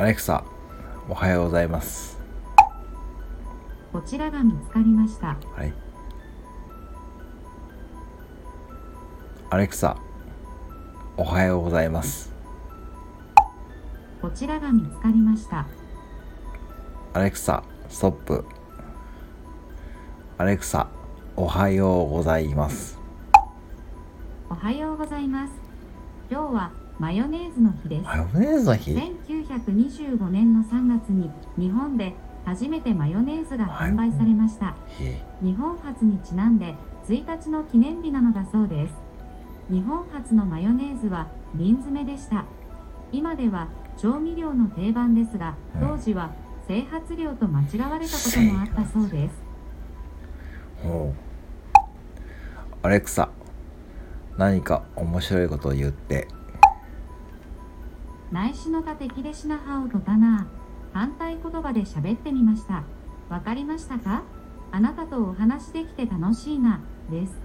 アレクサ、おはようございます。こちらが見つかりました。はい。アレクサ、おはようございます。こちらが見つかりました。アレクサ、ストップ。アレクサ、おはようございます。おはようございます。今日はマヨネーズの日です。マヨネーズの日？1925年の3月に日本で初めてマヨネーズが販売されました。へ日本初にちなんで1日の記念日なのだそうです。日本初のマヨネーズは瓶詰めでした。今では調味料の定番ですが、うん当時は整髪料と間違われたこともあったそうです。ほう。アレクサ、何か面白いことを言って。内視の他敵でしなはをとたな反対言葉で喋ってみました。わかりましたか？あなたとお話できて楽しいな、です。